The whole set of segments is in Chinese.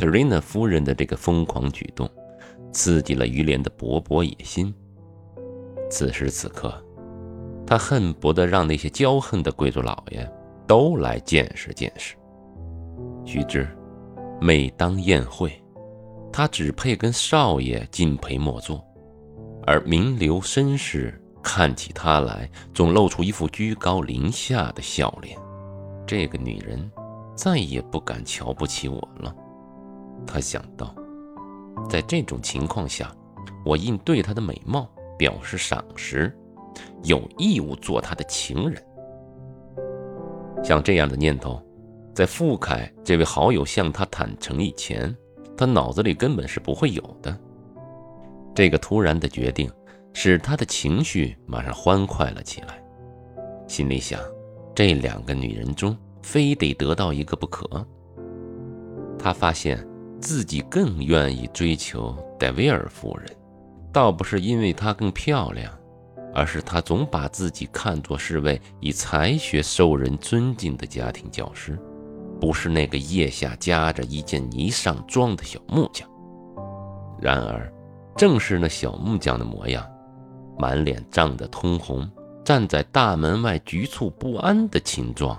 特瑞娜夫人的这个疯狂举动，刺激了于连的勃勃野心。此时此刻，他恨不得让那些骄横的贵族老爷都来见识见识。须知，每当宴会，他只配跟少爷敬陪末座，而名流绅士看起他来，总露出一副居高临下的笑脸。这个女人再也不敢瞧不起我了。他想到，在这种情况下，我应对她的美貌表示赏识，有义务做她的情人。像这样的念头，在傅凯这位好友向他坦诚以前，他脑子里根本是不会有的。这个突然的决定，使他的情绪马上欢快了起来，心里想：这两个女人中，非得得到一个不可。他发现。自己更愿意追求戴维尔夫人，倒不是因为她更漂亮，而是她总把自己看作是位以才学受人尊敬的家庭教师，不是那个腋下夹着一件泥上装的小木匠。然而，正是那小木匠的模样，满脸涨得通红，站在大门外局促不安的情状，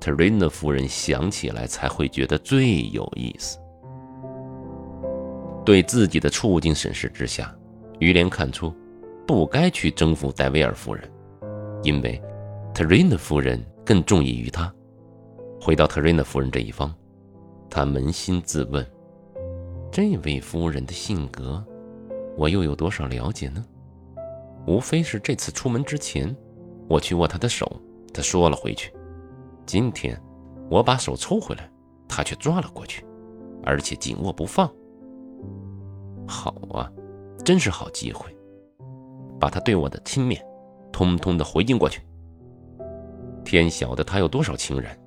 特瑞娜夫人想起来才会觉得最有意思。对自己的处境审视之下，于连看出，不该去征服戴维尔夫人，因为特瑞娜夫人更中意于他。回到特瑞娜夫人这一方，他扪心自问：这位夫人的性格，我又有多少了解呢？无非是这次出门之前，我去握她的手，她说了回去；今天，我把手抽回来，她却抓了过去，而且紧握不放。好啊，真是好机会，把他对我的轻蔑，通通的回敬过去。天晓得他有多少情人，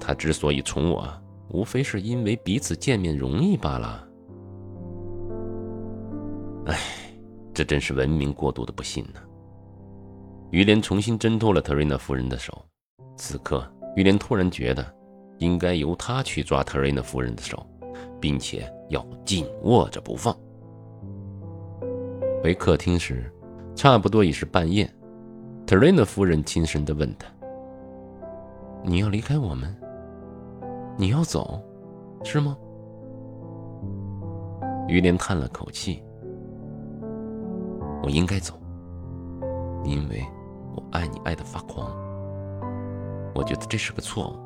他之所以宠我，无非是因为彼此见面容易罢了。唉，这真是文明过度的不幸呢。于连重新挣脱了特瑞娜夫人的手，此刻于连突然觉得，应该由他去抓特瑞娜夫人的手。并且要紧握着不放。回客厅时，差不多已是半夜。特瑞娜夫人轻声地问他：“你要离开我们？你要走，是吗？”于连叹了口气：“我应该走，因为我爱你爱得发狂。我觉得这是个错误。”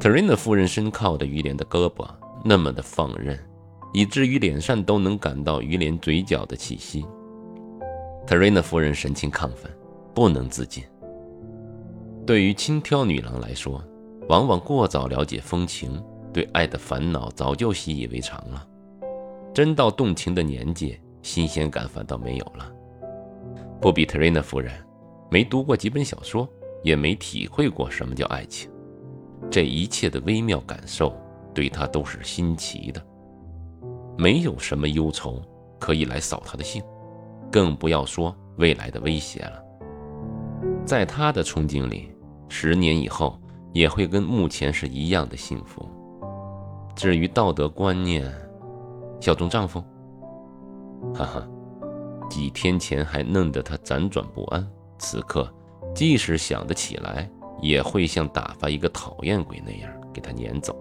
特瑞娜夫人身靠着于连的胳膊那么的放任，以至于脸上都能感到于连嘴角的气息。特瑞娜夫人神情亢奋，不能自禁。对于轻佻女郎来说，往往过早了解风情，对爱的烦恼早就习以为常了。真到动情的年纪，新鲜感反倒没有了。不比特瑞娜夫人，没读过几本小说，也没体会过什么叫爱情。这一切的微妙感受，对他都是新奇的。没有什么忧愁可以来扫他的兴，更不要说未来的威胁了。在他的憧憬里，十年以后也会跟目前是一样的幸福。至于道德观念，效忠丈夫，哈哈，几天前还弄得他辗转不安，此刻即使想得起来。也会像打发一个讨厌鬼那样给他撵走。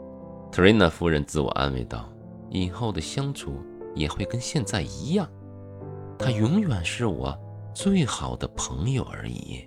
特瑞娜夫人自我安慰道：“以后的相处也会跟现在一样，他永远是我最好的朋友而已。”